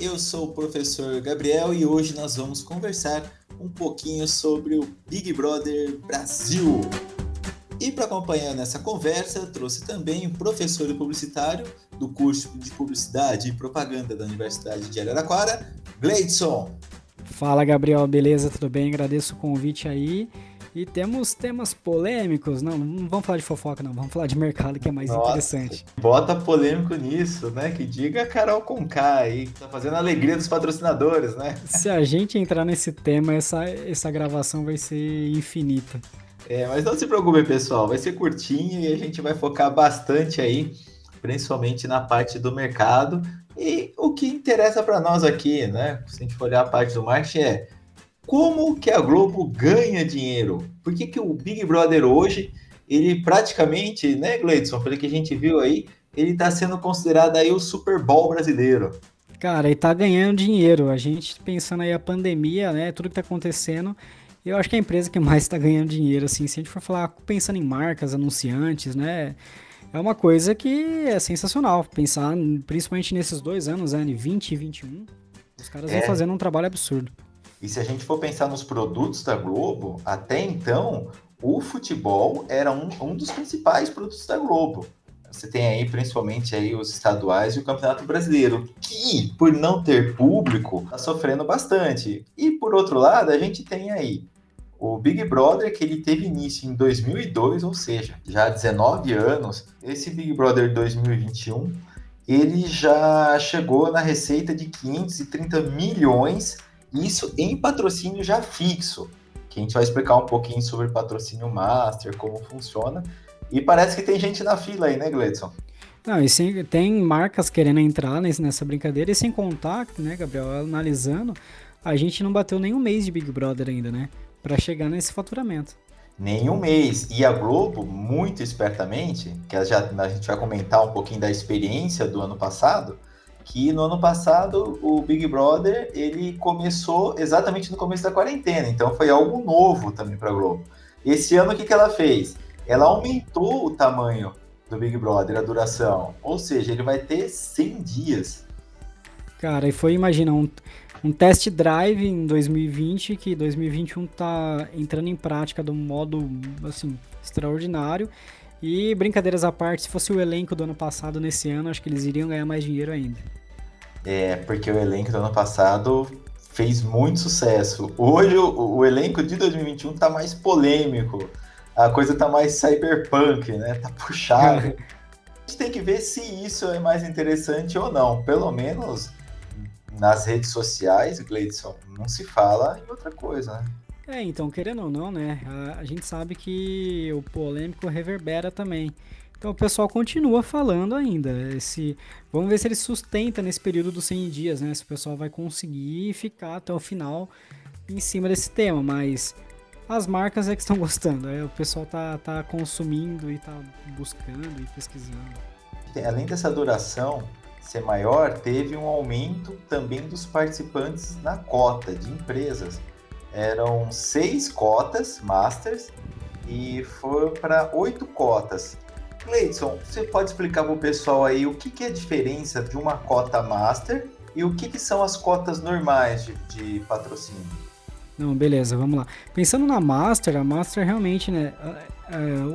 Eu sou o professor Gabriel e hoje nós vamos conversar um pouquinho sobre o Big Brother Brasil. E para acompanhar nessa conversa, trouxe também o professor publicitário do curso de Publicidade e Propaganda da Universidade de Araraquara, Gleidson. Fala Gabriel, beleza? Tudo bem? Agradeço o convite aí. E temos temas polêmicos, não, não vamos falar de fofoca, não, vamos falar de mercado que é mais Nossa, interessante. Bota polêmico nisso, né? Que diga a Carol Conká aí, que tá fazendo a alegria dos patrocinadores, né? Se a gente entrar nesse tema, essa, essa gravação vai ser infinita. É, mas não se preocupe, pessoal, vai ser curtinho e a gente vai focar bastante aí, principalmente na parte do mercado. E o que interessa para nós aqui, né? Se a gente for olhar a parte do marketing é como que a Globo ganha dinheiro? Por que, que o Big Brother hoje, ele praticamente, né, Gleidson, pelo que a gente viu aí, ele está sendo considerado aí o Super Bowl brasileiro. Cara, ele tá ganhando dinheiro. A gente pensando aí a pandemia, né, tudo que tá acontecendo, eu acho que é a empresa que mais está ganhando dinheiro, assim, se a gente for falar pensando em marcas, anunciantes, né, é uma coisa que é sensacional. Pensar, principalmente nesses dois anos, né, 20 e 21, os caras é. vão fazendo um trabalho absurdo. E se a gente for pensar nos produtos da Globo, até então, o futebol era um, um dos principais produtos da Globo. Você tem aí principalmente aí os estaduais e o Campeonato Brasileiro, que por não ter público está sofrendo bastante. E por outro lado, a gente tem aí o Big Brother que ele teve início em 2002, ou seja, já há 19 anos. Esse Big Brother 2021, ele já chegou na receita de 530 milhões isso em patrocínio já fixo, que a gente vai explicar um pouquinho sobre patrocínio master, como funciona. E parece que tem gente na fila aí, né, Gledson? Não, e sim, tem marcas querendo entrar nessa brincadeira, e sem contar, né, Gabriel, analisando, a gente não bateu nem um mês de Big Brother ainda, né? Para chegar nesse faturamento. Nenhum mês. E a Globo, muito espertamente, que já, a gente vai comentar um pouquinho da experiência do ano passado, que no ano passado o Big Brother ele começou exatamente no começo da quarentena, então foi algo novo também para a Globo. Esse ano o que, que ela fez? Ela aumentou o tamanho do Big Brother, a duração, ou seja, ele vai ter 100 dias. Cara, e foi, imagina, um, um test drive em 2020 que 2021 tá entrando em prática de um modo assim extraordinário. E brincadeiras à parte, se fosse o elenco do ano passado nesse ano, acho que eles iriam ganhar mais dinheiro ainda. É, porque o elenco do ano passado fez muito sucesso. Hoje o, o elenco de 2021 tá mais polêmico. A coisa tá mais cyberpunk, né? Tá puxado. a gente tem que ver se isso é mais interessante ou não. Pelo menos nas redes sociais, Gleidson, não se fala em outra coisa, né? É, então, querendo ou não, né? A, a, gente sabe que o polêmico reverbera também. Então o pessoal continua falando ainda. Esse, vamos ver se ele sustenta nesse período dos 100 dias, né? Se o pessoal vai conseguir ficar até o final em cima desse tema. Mas as marcas é que estão gostando. Né? O pessoal tá, tá consumindo e tá buscando e pesquisando. Além dessa duração ser maior, teve um aumento também dos participantes na cota de empresas eram seis cotas Masters e foi para oito cotas. Cleidson, você pode explicar para o pessoal aí o que, que, é a diferença de uma cota Master e o que, que são as cotas normais de, de, patrocínio? Não, beleza, vamos lá. Pensando na Master, a Master realmente, né,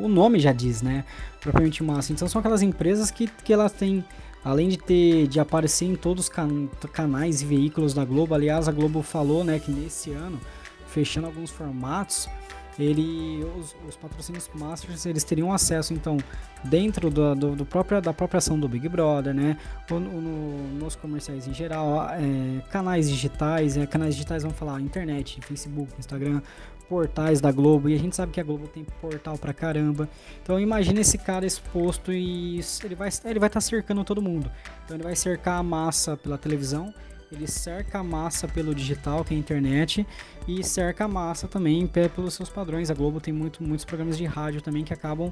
o nome já diz, né, propriamente Master. Então são aquelas empresas que, que elas têm, além de ter de aparecer em todos os can, canais e veículos da Globo, aliás, a Globo falou, né, que nesse ano fechando alguns formatos, ele, os, os, patrocínios masters eles teriam acesso então dentro do, do, do próprio, da própria ação do Big Brother, né? Ou no, nos comerciais em geral, é, canais digitais, é, canais digitais vamos falar internet, Facebook, Instagram, portais da Globo e a gente sabe que a Globo tem portal pra caramba. Então imagina esse cara exposto e ele vai ele vai estar tá cercando todo mundo. Então ele vai cercar a massa pela televisão ele cerca a massa pelo digital, que é a internet, e cerca a massa também pelos seus padrões. A Globo tem muito, muitos programas de rádio também que acabam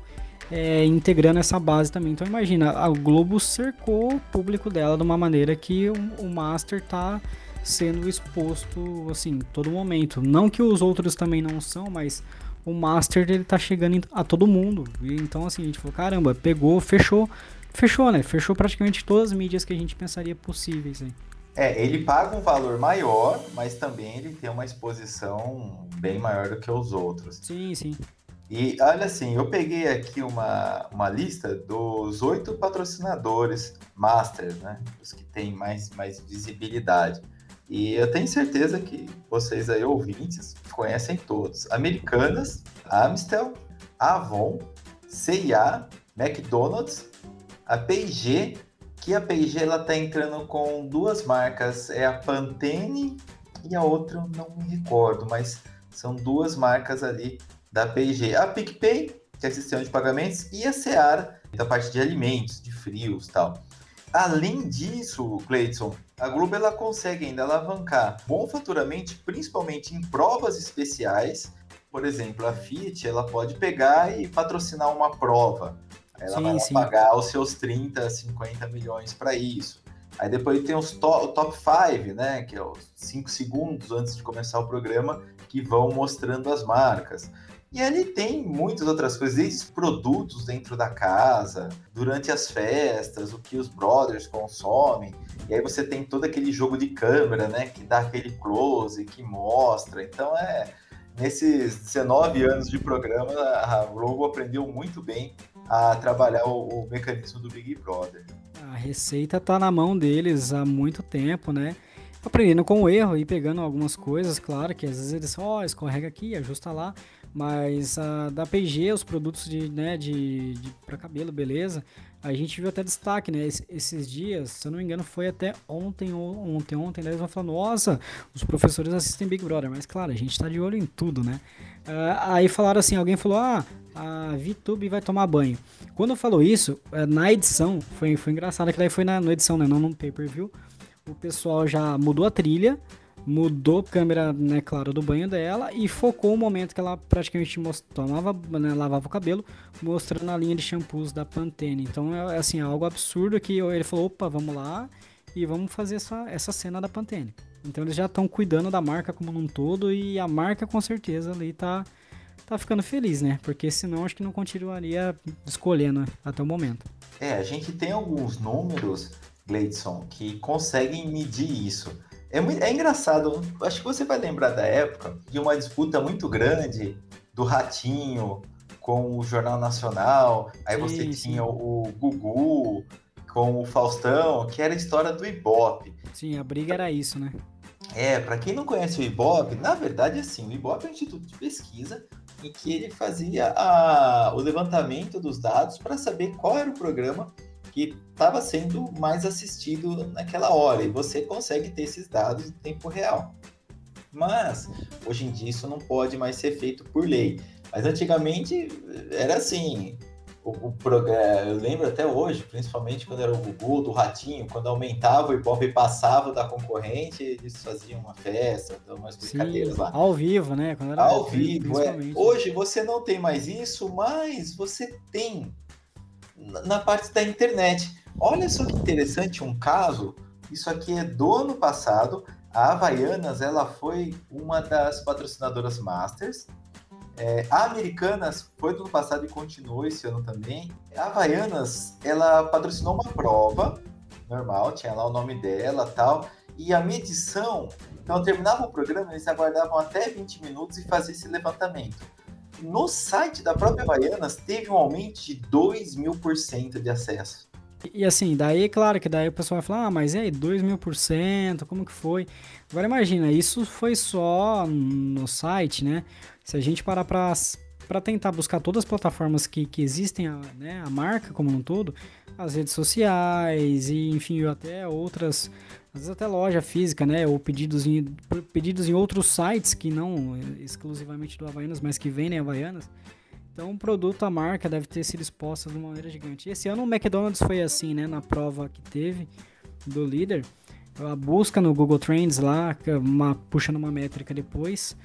é, integrando essa base também. Então imagina, a Globo cercou o público dela de uma maneira que o, o Master tá sendo exposto assim todo momento. Não que os outros também não são, mas o Master ele tá chegando a todo mundo. E, então assim, a gente falou, caramba, pegou, fechou, fechou, né? Fechou praticamente todas as mídias que a gente pensaria possíveis aí. É, ele paga um valor maior, mas também ele tem uma exposição bem maior do que os outros. Sim, sim. E olha assim, eu peguei aqui uma, uma lista dos oito patrocinadores Masters, né? Os que têm mais, mais visibilidade. E eu tenho certeza que vocês aí, ouvintes, conhecem todos. Americanas, Amstel, Avon, CIA, McDonald's, a P&G, que a P&G ela tá entrando com duas marcas, é a Pantene e a outra eu não me recordo, mas são duas marcas ali da P&G. A PicPay, que é sistema de pagamentos, e a Seara, da parte de alimentos, de frios tal. Além disso, Cleiton, a Globo ela consegue ainda alavancar bom faturamento, principalmente em provas especiais. Por exemplo, a Fiat ela pode pegar e patrocinar uma prova. Ela sim, vai sim. pagar os seus 30, 50 milhões para isso. Aí depois tem os to o top 5, né? Que é os 5 segundos antes de começar o programa, que vão mostrando as marcas. E ali tem muitas outras coisas, desde produtos dentro da casa, durante as festas, o que os brothers consomem. E aí você tem todo aquele jogo de câmera, né? Que dá aquele close, que mostra. Então é. Nesses 19 anos de programa, a Globo aprendeu muito bem a trabalhar o, o mecanismo do Big Brother. A receita tá na mão deles há muito tempo, né? Aprendendo com o erro e pegando algumas coisas, claro, que às vezes eles, ó, oh, escorrega aqui, ajusta lá, mas a, da P&G, os produtos de, né, de, de para cabelo, beleza, a gente viu até destaque, né? Es, esses dias, se eu não me engano, foi até ontem ou ontem, ontem, eles vão falar, nossa, os professores assistem Big Brother, mas claro, a gente tá de olho em tudo, né? Uh, aí falaram assim, alguém falou, ah, a VTube vai tomar banho. Quando falou isso, uh, na edição, foi, foi engraçado que daí foi na, na edição, né, não no pay-per-view, o pessoal já mudou a trilha, mudou a câmera, né, claro, do banho dela e focou o momento que ela praticamente tomava, né, lavava o cabelo, mostrando a linha de shampoos da Pantene. Então é assim, é algo absurdo que ele falou, opa, vamos lá e vamos fazer essa, essa cena da Pantene. Então eles já estão cuidando da marca como um todo e a marca com certeza ali tá tá ficando feliz, né? Porque senão acho que não continuaria escolhendo até o momento. É, a gente tem alguns números, Gleidson, que conseguem medir isso. É, muito, é engraçado, acho que você vai lembrar da época de uma disputa muito grande do Ratinho com o Jornal Nacional, aí você sim, tinha sim. o Gugu com o Faustão, que era a história do Ibope. Sim, a briga era isso, né? É, para quem não conhece o Ibope, na verdade, assim, o Ibope é um instituto de pesquisa em que ele fazia a, o levantamento dos dados para saber qual era o programa que estava sendo mais assistido naquela hora, e você consegue ter esses dados em tempo real. Mas, hoje em dia, isso não pode mais ser feito por lei. Mas antigamente era assim, o, o programa, eu lembro até hoje, principalmente quando era o Gugu, do Ratinho, quando aumentava o Ibope e passava da concorrente, eles faziam uma festa, umas brincadeiras Sim, lá. Ao vivo, né? ao vivo, é. Hoje você não tem mais isso, mas você tem na parte da internet. Olha só que interessante um caso. Isso aqui é do ano passado. A Havaianas ela foi uma das patrocinadoras Masters. É, a Americanas foi do ano passado e continuou esse ano também. A Havaianas ela patrocinou uma prova normal, tinha lá o nome dela tal. E a medição, então terminava o programa, eles aguardavam até 20 minutos e faziam esse levantamento no site da própria Havaianas teve um aumento de 2 mil por cento de acesso. E assim, daí, claro que daí o pessoal vai falar, ah, mas e aí, 2 mil por cento, como que foi? Agora imagina, isso foi só no site, né? Se a gente parar pra, pra tentar buscar todas as plataformas que, que existem, né, a marca como um todo, as redes sociais e, enfim, até outras às vezes até loja física, né? Ou pedidos em, pedidos em outros sites que não exclusivamente do Havaianas, mas que vendem Havaianas. Então o produto, a marca deve ter sido exposta de uma maneira gigante. Esse ano o McDonald's foi assim, né? Na prova que teve do líder. a busca no Google Trends lá, é uma, puxando uma métrica depois,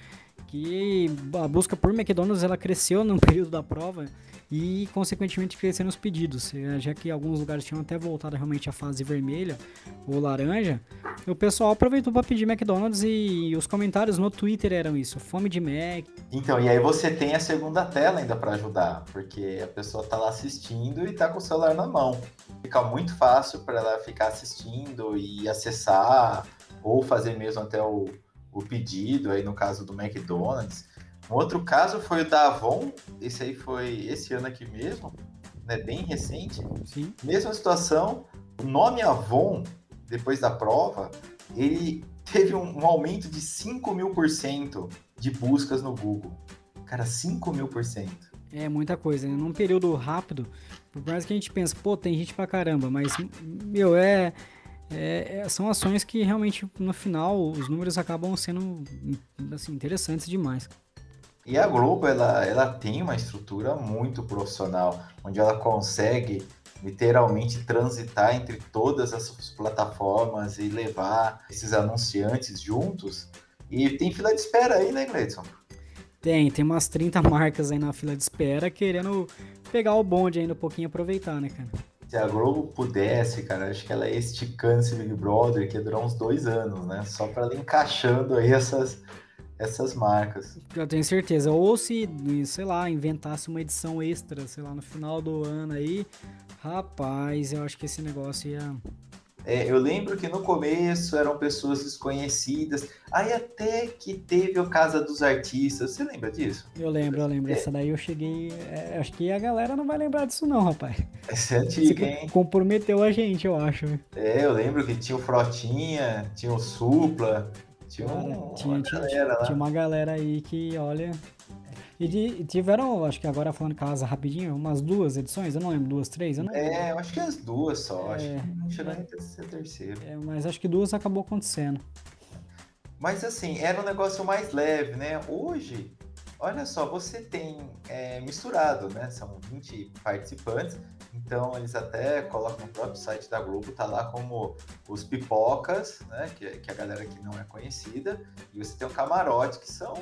que a busca por McDonald's ela cresceu no período da prova e, consequentemente, crescendo os pedidos. É, já que alguns lugares tinham até voltado realmente à fase vermelha ou laranja, o pessoal aproveitou para pedir McDonald's e, os comentários no Twitter eram isso: fome de Mac. Então, e aí você tem a segunda tela ainda para ajudar, porque a pessoa está lá assistindo e está com o celular na mão. Fica muito fácil para ela ficar assistindo e acessar, ou fazer mesmo até o, o pedido, aí no caso do McDonald's. Um outro caso foi o da Avon, esse aí foi esse ano aqui mesmo, né, bem recente. Sim. Mesma situação, o nome Avon, depois da prova, ele teve um, um aumento de 5 mil por cento de buscas no Google. Cara, 5 mil por cento. É muita coisa, né? Num período rápido, por mais que a gente pense, pô, tem gente pra caramba, mas, meu, é, é, é, são ações que realmente, no final, os números acabam sendo, assim, interessantes demais. E a Globo, ela, ela tem uma estrutura muito profissional, onde ela consegue literalmente transitar entre todas essas plataformas e levar esses anunciantes juntos. E tem fila de espera aí, né, Gleidson? Tem, tem umas 30 marcas aí na fila de espera querendo pegar o bonde ainda um pouquinho e aproveitar, né, cara? Se a Globo pudesse, cara, acho que ela ia esticando esse Big Brother, que ia durar uns dois anos, né? Só para ela encaixando aí essas, essas marcas. Eu tenho certeza. Ou se, sei lá, inventasse uma edição extra, sei lá, no final do ano aí, rapaz, eu acho que esse negócio ia. É, eu lembro que no começo eram pessoas desconhecidas, aí até que teve o Casa dos Artistas, você lembra disso? Eu lembro, eu lembro. É. Essa daí eu cheguei. É, acho que a galera não vai lembrar disso, não, rapaz. Essa é antiga, hein? Comprometeu a gente, eu acho. É, eu lembro que tinha o Frotinha, tinha o Supla, tinha, um, tinha, uma tinha, galera tinha, tinha uma galera aí que, olha. E, de, tiveram, acho que agora falando casa rapidinho, umas duas edições, eu não lembro, duas, três? Eu não é, eu acho que as duas só, é, acho que não chegou nem a ser terceiro. É, mas acho que duas acabou acontecendo. Mas assim, era um negócio mais leve, né? Hoje, olha só, você tem é, misturado, né? São 20 participantes, então eles até colocam no próprio site da Globo, tá lá como os pipocas, né? Que, que a galera que não é conhecida, e você tem o camarote, que são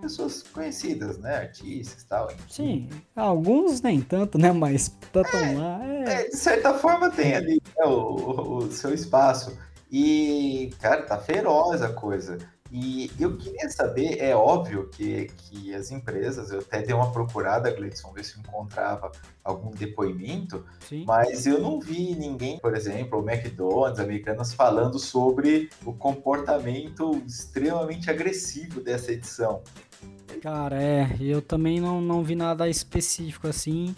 pessoas conhecidas, né? Artistas e tal. Sim, alguns nem tanto, né? Mas tá é, lá. É... é... de certa forma tem ali né, o, o seu espaço. E, cara, tá feroz a coisa. E eu queria saber, é óbvio que, que as empresas, eu até dei uma procurada, Gleidson, ver se encontrava algum depoimento, Sim. mas eu não vi ninguém, por exemplo, o McDonald's, americanas, falando sobre o comportamento extremamente agressivo dessa edição. Cara, é, eu também não, não vi nada específico assim.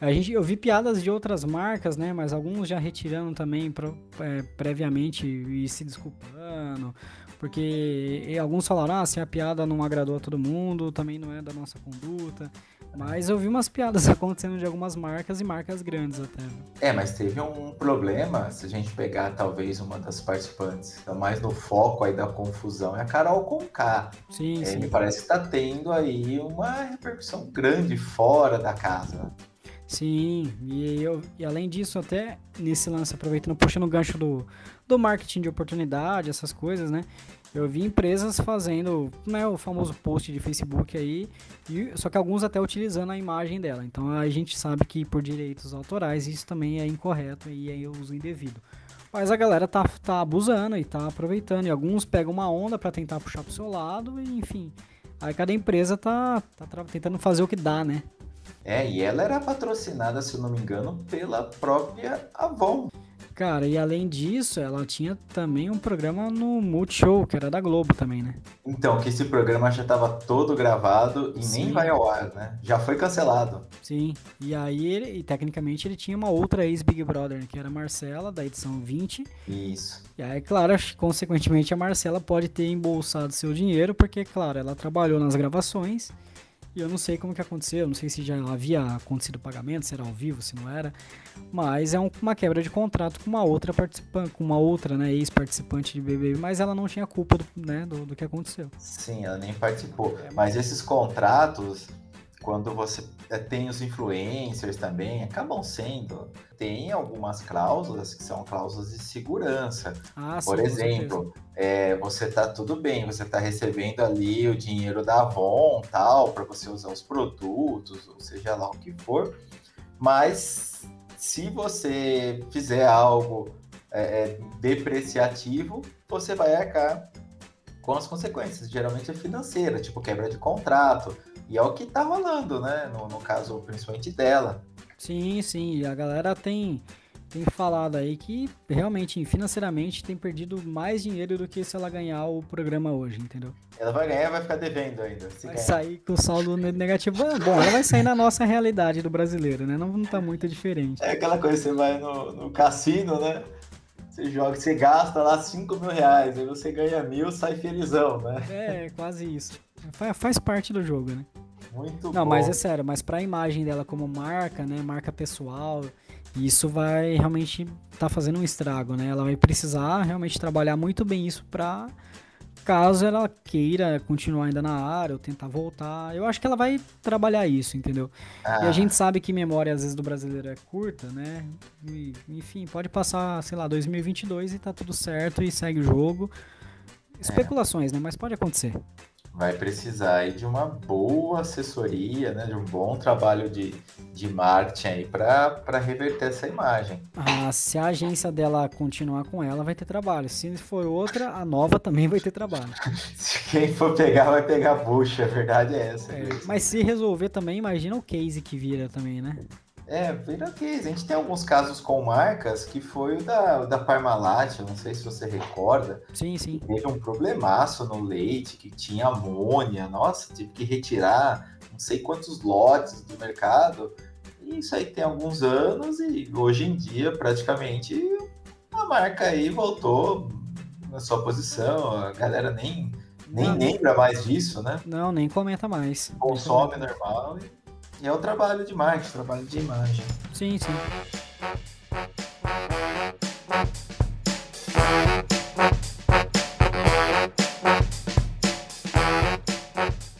A gente, eu vi piadas de outras marcas, né? Mas alguns já retirando também pro, é, previamente e se desculpando. Porque alguns falaram, ah, se a piada não agradou a todo mundo, também não é da nossa conduta. Mas eu vi umas piadas acontecendo de algumas marcas e marcas grandes até. É, mas teve um problema, se a gente pegar talvez uma das participantes, tá mais no foco aí da confusão, é a Carol Conká. Sim, é, sim. Me parece que está tendo aí uma repercussão grande fora da casa. Sim, e, eu, e além disso, até nesse lance, aproveitando, puxando o gancho do, do marketing de oportunidade, essas coisas, né? Eu vi empresas fazendo né, o famoso post de Facebook aí, e, só que alguns até utilizando a imagem dela. Então a gente sabe que por direitos autorais isso também é incorreto e é uso indevido. Mas a galera tá, tá abusando e tá aproveitando. E alguns pegam uma onda para tentar puxar pro seu lado, e enfim. Aí cada empresa tá, tá tentando fazer o que dá, né? É, e ela era patrocinada, se eu não me engano, pela própria Avon. Cara, e além disso, ela tinha também um programa no Multishow, que era da Globo também, né? Então, que esse programa já estava todo gravado e Sim. nem vai ao ar, né? Já foi cancelado. Sim, e aí, ele, e tecnicamente, ele tinha uma outra ex-Big Brother, que era a Marcela, da edição 20. Isso. E aí, claro, consequentemente, a Marcela pode ter embolsado seu dinheiro, porque, claro, ela trabalhou nas gravações e eu não sei como que aconteceu, não sei se já havia acontecido o pagamento, se era ao vivo, se não era. Mas é um, uma quebra de contrato com uma outra participante, com uma outra, né, ex-participante de BBB, mas ela não tinha culpa do, né, do, do que aconteceu. Sim, ela nem participou. É, mas esses contratos, quando você é, tem os influencers também, acabam sendo. Tem algumas cláusulas que são cláusulas de segurança. Ah, Por sim, exemplo, é, você tá tudo bem, você tá recebendo ali o dinheiro da Avon, tal, para você usar os produtos, ou seja lá o que for. Mas se você fizer algo é, é, depreciativo, você vai arcar com as consequências. Geralmente é financeira, tipo quebra de contrato. E é o que tá rolando, né? No, no caso, principalmente dela. Sim, sim. A galera tem, tem falado aí que realmente, financeiramente, tem perdido mais dinheiro do que se ela ganhar o programa hoje, entendeu? Ela vai ganhar e vai ficar devendo ainda. Vai ganhar. sair com saldo negativo. Bom, ela vai sair na nossa realidade do brasileiro, né? Não, não tá muito diferente. É aquela coisa, você vai no, no cassino, né? Você joga, você gasta lá 5 mil reais, aí você ganha mil, sai felizão, né? É, quase isso. Fa- Faz parte do jogo, né? Muito Não, bom. mas é sério, mas pra imagem dela como marca, né, marca pessoal, isso vai realmente tá fazendo um estrago, né? Ela vai precisar realmente trabalhar muito bem isso pra caso ela queira continuar ainda na área ou tentar voltar. Eu acho que ela vai trabalhar isso, entendeu? E Ah, a gente sabe que memória às vezes do brasileiro é curta, né? E, enfim, pode passar, sei lá, 2022 e tá tudo certo e segue o jogo. Especulações, né? Mas pode acontecer. Vai precisar aí de uma boa assessoria, né? De um bom trabalho de, de marketing aí para reverter essa imagem. Ah, se a agência dela continuar com ela, vai ter trabalho. Se for outra, a nova também vai ter trabalho. Se quem for pegar, vai pegar bucha, a verdade é essa. É, mas se resolver também, imagina o case que vira também, né? É, vira case. A gente tem alguns casos com marcas que foi o da, da Parmalat, não sei se você recorda, Sim, sim. teve um problemaço no leite, que tinha amônia, nossa, tive que retirar não sei quantos lotes do mercado. E isso aí tem alguns anos e hoje em dia praticamente a marca aí voltou na sua posição, a galera nem, nem Não. lembra mais disso, né? Não, nem comenta mais. Consome normal e, e é o trabalho de marketing, trabalho de imagem. Sim, sim.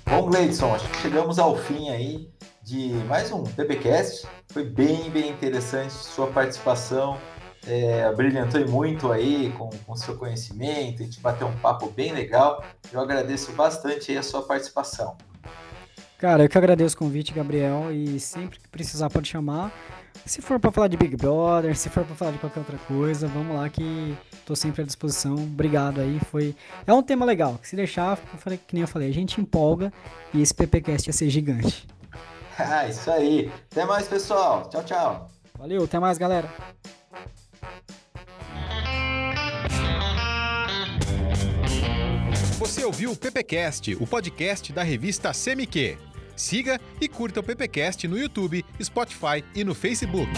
Bom, Gleidson, acho que chegamos ao fim aí de mais um BBcast. Foi bem, bem interessante sua participação. É, brilhantou muito aí com o seu conhecimento, a gente bateu um papo bem legal. Eu agradeço bastante aí a sua participação. Cara, eu que agradeço o convite, Gabriel, e sempre que precisar pode chamar. Se for pra falar de Big Brother, se for pra falar de qualquer outra coisa, vamos lá que tô sempre à disposição. Obrigado aí, foi é um tema legal. Se deixar, eu falei que nem eu falei, a gente empolga e esse PPcast ia ser gigante. Ah, isso aí. Até mais, pessoal. Tchau, tchau. Valeu, até mais, galera. Você ouviu o PPcast, o podcast da revista CMQ. Siga e curta o PPcast no YouTube, Spotify e no Facebook.